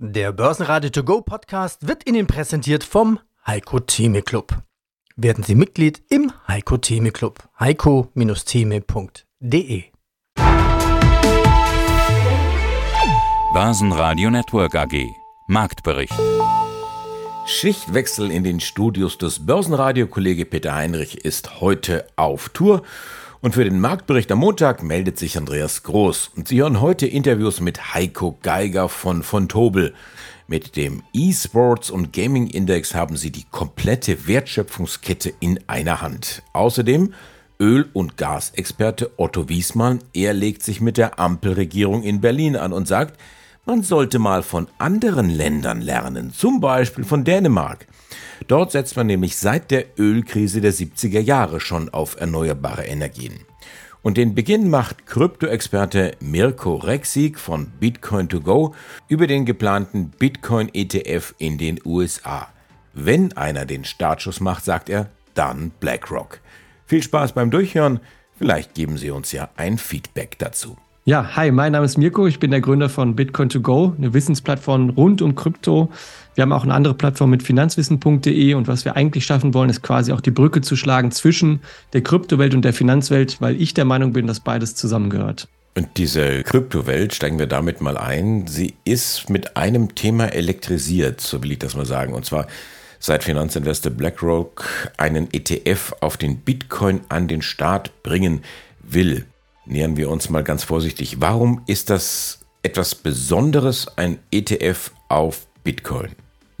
Der Börsenradio To Go Podcast wird Ihnen präsentiert vom Heiko Theme Club. Werden Sie Mitglied im Heiko Theme Club. heiko-theme.de Börsenradio Network AG Marktbericht Schichtwechsel in den Studios des Börsenradio. Kollege Peter Heinrich ist heute auf Tour. Und für den Marktbericht am Montag meldet sich Andreas Groß. Und Sie hören heute Interviews mit Heiko Geiger von von Tobel. Mit dem E-Sports und Gaming Index haben Sie die komplette Wertschöpfungskette in einer Hand. Außerdem Öl- und Gasexperte Otto Wiesmann. Er legt sich mit der Ampelregierung in Berlin an und sagt, man sollte mal von anderen Ländern lernen, zum Beispiel von Dänemark. Dort setzt man nämlich seit der Ölkrise der 70er Jahre schon auf erneuerbare Energien. Und den Beginn macht Kryptoexperte Mirko Rexig von Bitcoin 2 Go über den geplanten Bitcoin ETF in den USA. Wenn einer den Startschuss macht, sagt er, dann BlackRock. Viel Spaß beim Durchhören, vielleicht geben Sie uns ja ein Feedback dazu. Ja, hi, mein Name ist Mirko, ich bin der Gründer von Bitcoin 2 Go, eine Wissensplattform rund um Krypto. Wir haben auch eine andere Plattform mit finanzwissen.de und was wir eigentlich schaffen wollen, ist quasi auch die Brücke zu schlagen zwischen der Kryptowelt und der Finanzwelt, weil ich der Meinung bin, dass beides zusammengehört. Und diese Kryptowelt, steigen wir damit mal ein, sie ist mit einem Thema elektrisiert, so will ich das mal sagen, und zwar seit Finanzinvestor BlackRock einen ETF auf den Bitcoin an den Start bringen will nähern wir uns mal ganz vorsichtig. Warum ist das etwas Besonderes, ein ETF auf Bitcoin?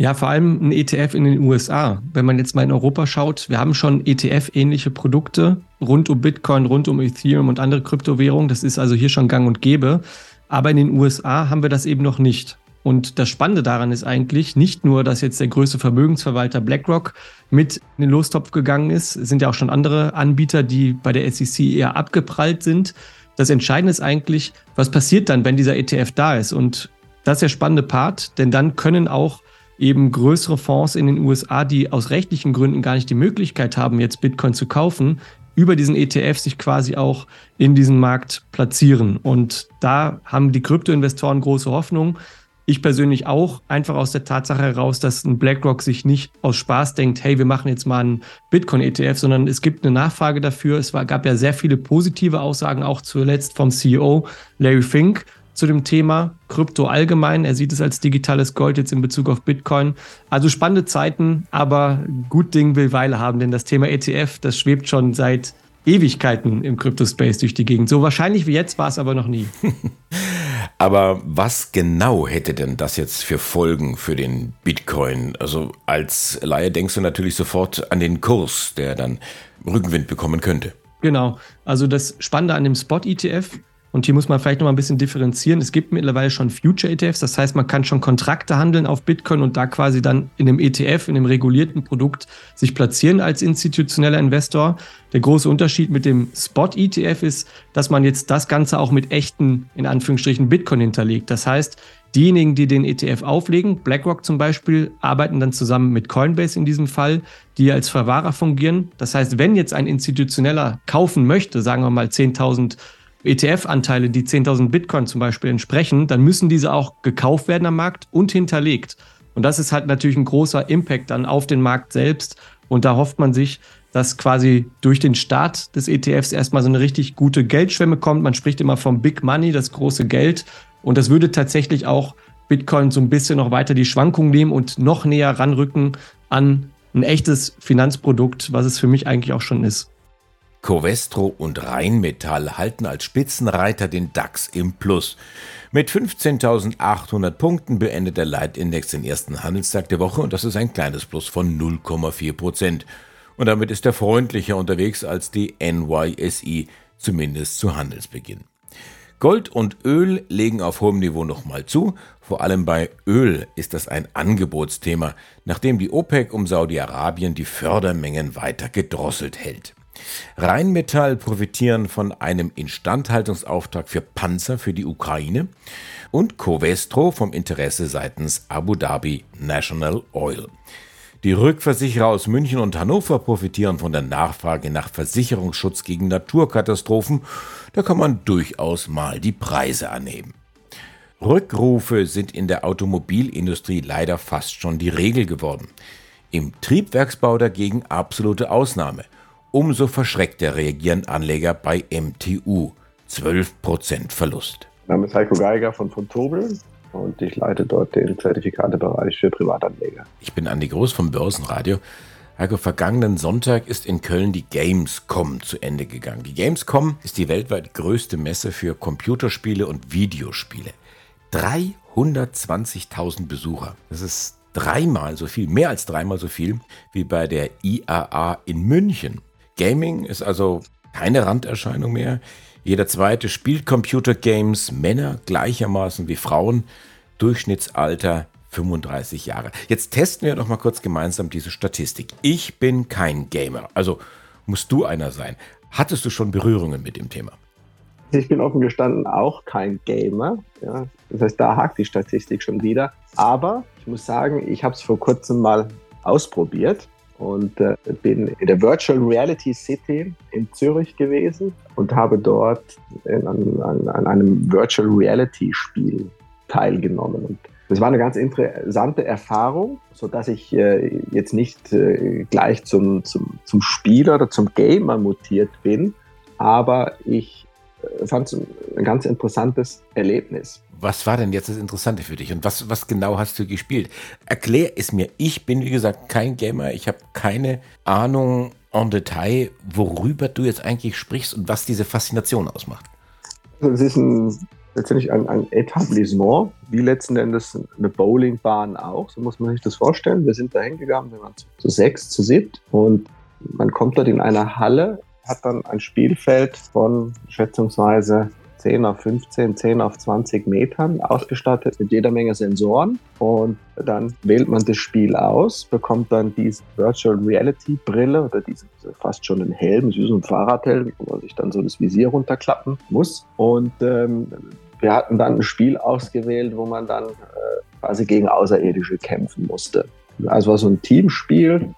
Ja, vor allem ein ETF in den USA. Wenn man jetzt mal in Europa schaut, wir haben schon ETF-ähnliche Produkte rund um Bitcoin, rund um Ethereum und andere Kryptowährungen. Das ist also hier schon gang und gäbe. Aber in den USA haben wir das eben noch nicht. Und das Spannende daran ist eigentlich nicht nur, dass jetzt der größte Vermögensverwalter BlackRock mit in den Lostopf gegangen ist, es sind ja auch schon andere Anbieter, die bei der SEC eher abgeprallt sind. Das Entscheidende ist eigentlich, was passiert dann, wenn dieser ETF da ist? Und das ist der spannende Part, denn dann können auch eben größere Fonds in den USA, die aus rechtlichen Gründen gar nicht die Möglichkeit haben, jetzt Bitcoin zu kaufen, über diesen ETF sich quasi auch in diesen Markt platzieren. Und da haben die Kryptoinvestoren große Hoffnung, ich persönlich auch, einfach aus der Tatsache heraus, dass ein BlackRock sich nicht aus Spaß denkt, hey, wir machen jetzt mal einen Bitcoin-ETF, sondern es gibt eine Nachfrage dafür. Es war, gab ja sehr viele positive Aussagen, auch zuletzt vom CEO Larry Fink zu dem Thema Krypto allgemein. Er sieht es als digitales Gold jetzt in Bezug auf Bitcoin. Also spannende Zeiten, aber gut Ding will Weile haben, denn das Thema ETF, das schwebt schon seit Ewigkeiten im Crypto-Space durch die Gegend. So wahrscheinlich wie jetzt war es aber noch nie. Aber was genau hätte denn das jetzt für Folgen für den Bitcoin? Also als Laie denkst du natürlich sofort an den Kurs, der dann Rückenwind bekommen könnte. Genau. Also das Spannende an dem Spot-ETF und hier muss man vielleicht noch mal ein bisschen differenzieren. Es gibt mittlerweile schon Future-ETFs, das heißt, man kann schon Kontrakte handeln auf Bitcoin und da quasi dann in einem ETF, in einem regulierten Produkt sich platzieren als institutioneller Investor. Der große Unterschied mit dem Spot-ETF ist, dass man jetzt das Ganze auch mit echten, in Anführungsstrichen, Bitcoin hinterlegt. Das heißt, diejenigen, die den ETF auflegen, BlackRock zum Beispiel, arbeiten dann zusammen mit Coinbase in diesem Fall, die als Verwahrer fungieren. Das heißt, wenn jetzt ein Institutioneller kaufen möchte, sagen wir mal 10.000 ETF-Anteile, die 10.000 Bitcoin zum Beispiel entsprechen, dann müssen diese auch gekauft werden am Markt und hinterlegt. Und das ist halt natürlich ein großer Impact dann auf den Markt selbst. Und da hofft man sich, dass quasi durch den Start des ETFs erstmal so eine richtig gute Geldschwemme kommt. Man spricht immer vom Big Money, das große Geld. Und das würde tatsächlich auch Bitcoin so ein bisschen noch weiter die Schwankung nehmen und noch näher ranrücken an ein echtes Finanzprodukt, was es für mich eigentlich auch schon ist. Covestro und Rheinmetall halten als Spitzenreiter den DAX im Plus. Mit 15.800 Punkten beendet der Leitindex den ersten Handelstag der Woche und das ist ein kleines Plus von 0,4 Prozent. Und damit ist er freundlicher unterwegs als die NYSE, zumindest zu Handelsbeginn. Gold und Öl legen auf hohem Niveau nochmal zu. Vor allem bei Öl ist das ein Angebotsthema, nachdem die OPEC um Saudi-Arabien die Fördermengen weiter gedrosselt hält. Rheinmetall profitieren von einem Instandhaltungsauftrag für Panzer für die Ukraine und Covestro vom Interesse seitens Abu Dhabi National Oil. Die Rückversicherer aus München und Hannover profitieren von der Nachfrage nach Versicherungsschutz gegen Naturkatastrophen. Da kann man durchaus mal die Preise anheben. Rückrufe sind in der Automobilindustrie leider fast schon die Regel geworden. Im Triebwerksbau dagegen absolute Ausnahme. Umso verschreckter reagieren Anleger bei MTU. 12% Verlust. Mein Name ist Heiko Geiger von Tobel und ich leite dort den Zertifikatebereich für Privatanleger. Ich bin Andi Groß vom Börsenradio. Heiko, vergangenen Sonntag ist in Köln die Gamescom zu Ende gegangen. Die Gamescom ist die weltweit größte Messe für Computerspiele und Videospiele. 320.000 Besucher. Das ist dreimal so viel, mehr als dreimal so viel wie bei der IAA in München. Gaming ist also keine Randerscheinung mehr. Jeder zweite spielt Computergames, Männer gleichermaßen wie Frauen. Durchschnittsalter 35 Jahre. Jetzt testen wir doch mal kurz gemeinsam diese Statistik. Ich bin kein Gamer, also musst du einer sein. Hattest du schon Berührungen mit dem Thema? Ich bin offen gestanden auch kein Gamer. Ja. Das heißt, da hakt die Statistik schon wieder. Aber ich muss sagen, ich habe es vor kurzem mal ausprobiert und äh, bin in der Virtual Reality City in Zürich gewesen und habe dort in, an, an, an einem Virtual Reality Spiel teilgenommen. Und das war eine ganz interessante Erfahrung, so dass ich äh, jetzt nicht äh, gleich zum, zum, zum Spieler oder zum Gamer mutiert bin, aber ich äh, fand es ein ganz interessantes Erlebnis. Was war denn jetzt das Interessante für dich und was, was genau hast du gespielt? Erklär es mir. Ich bin, wie gesagt, kein Gamer. Ich habe keine Ahnung en Detail, worüber du jetzt eigentlich sprichst und was diese Faszination ausmacht. Es ist ein letztendlich ein, ein Etablissement, wie letzten Endes eine Bowlingbahn auch. So muss man sich das vorstellen. Wir sind da hingegangen, wir waren zu, sechs, zu siebt und man kommt dort in eine Halle, hat dann ein Spielfeld von schätzungsweise 10 auf 15, 10 auf 20 Metern, ausgestattet mit jeder Menge Sensoren. Und dann wählt man das Spiel aus, bekommt dann diese Virtual Reality Brille oder diese fast schon ein Helm, wie so ein Fahrradhelm, wo man sich dann so das Visier runterklappen muss. Und ähm, wir hatten dann ein Spiel ausgewählt, wo man dann äh, quasi gegen Außerirdische kämpfen musste. Also war so ein Teamspiel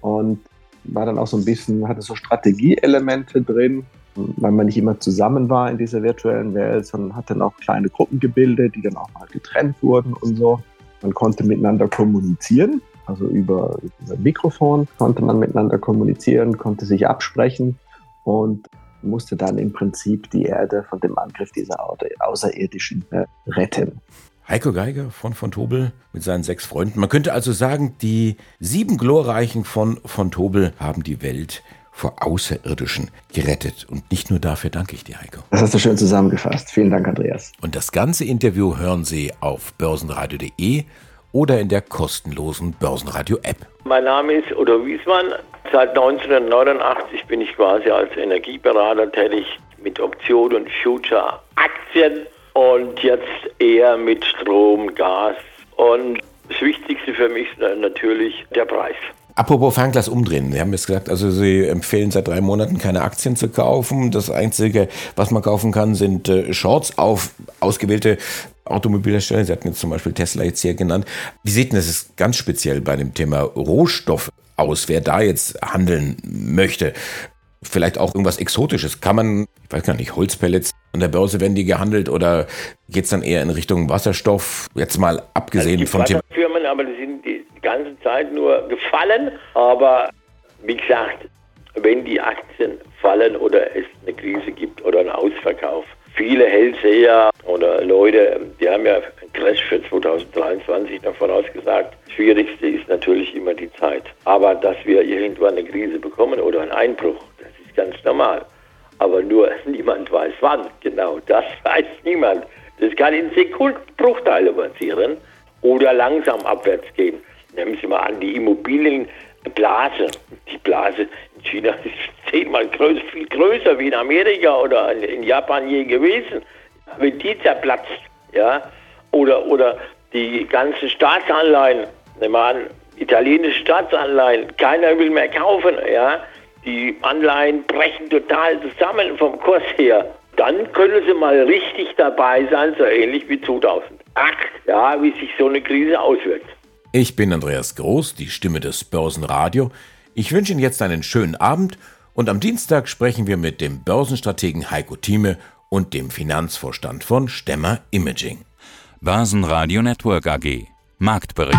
und war dann auch so ein bisschen, hatte so Strategieelemente drin, weil man nicht immer zusammen war in dieser virtuellen Welt, sondern hat dann auch kleine Gruppen gebildet, die dann auch mal getrennt wurden und so. Man konnte miteinander kommunizieren, also über, über Mikrofon konnte man miteinander kommunizieren, konnte sich absprechen und musste dann im Prinzip die Erde von dem Angriff dieser Außerirdischen äh, retten. Heiko Geiger von von Tobel mit seinen sechs Freunden. Man könnte also sagen, die sieben Glorreichen von von Tobel haben die Welt vor Außerirdischen gerettet. Und nicht nur dafür danke ich dir, Heiko. Das hast du schön zusammengefasst. Vielen Dank, Andreas. Und das ganze Interview hören Sie auf börsenradio.de oder in der kostenlosen Börsenradio-App. Mein Name ist Udo Wiesmann. Seit 1989 bin ich quasi als Energieberater tätig mit Optionen und Future-Aktien und jetzt eher mit Strom, Gas. Und das Wichtigste für mich ist natürlich der Preis. Apropos Fernglas umdrehen. Sie haben jetzt gesagt, also Sie empfehlen seit drei Monaten keine Aktien zu kaufen. Das Einzige, was man kaufen kann, sind äh, Shorts auf ausgewählte Automobilhersteller. Sie hatten jetzt zum Beispiel Tesla jetzt hier genannt. Wie sieht denn das ganz speziell bei dem Thema Rohstoff aus? Wer da jetzt handeln möchte? Vielleicht auch irgendwas Exotisches. Kann man, ich weiß gar nicht, Holzpellets an der Börse werden die gehandelt oder geht es dann eher in Richtung Wasserstoff? Jetzt mal abgesehen also vom Thema. Firmen, aber die sind die ganze Zeit nur gefallen. Aber wie gesagt, wenn die Aktien fallen oder es eine Krise gibt oder einen Ausverkauf, viele Hellseher oder Leute, die haben ja einen Crash für 2023 davon ausgesagt. Das Schwierigste ist natürlich immer die Zeit. Aber dass wir irgendwann eine Krise bekommen oder einen Einbruch, ganz normal. Aber nur niemand weiß wann. Genau, das weiß niemand. Das kann in Sekundenbruchteile passieren oder langsam abwärts gehen. Nehmen Sie mal an, die Immobilienblase. Die Blase in China ist zehnmal größer, viel größer wie in Amerika oder in Japan je gewesen. Wenn die zerplatzt, ja, oder, oder die ganzen Staatsanleihen, nehmen wir an, italienische Staatsanleihen, keiner will mehr kaufen, ja, die Anleihen brechen total zusammen vom Kurs her, dann können sie mal richtig dabei sein, so ähnlich wie 2008, ja, wie sich so eine Krise auswirkt. Ich bin Andreas Groß, die Stimme des Börsenradio. Ich wünsche Ihnen jetzt einen schönen Abend und am Dienstag sprechen wir mit dem Börsenstrategen Heiko Thieme und dem Finanzvorstand von Stemmer Imaging. Börsenradio Network AG. Marktbericht.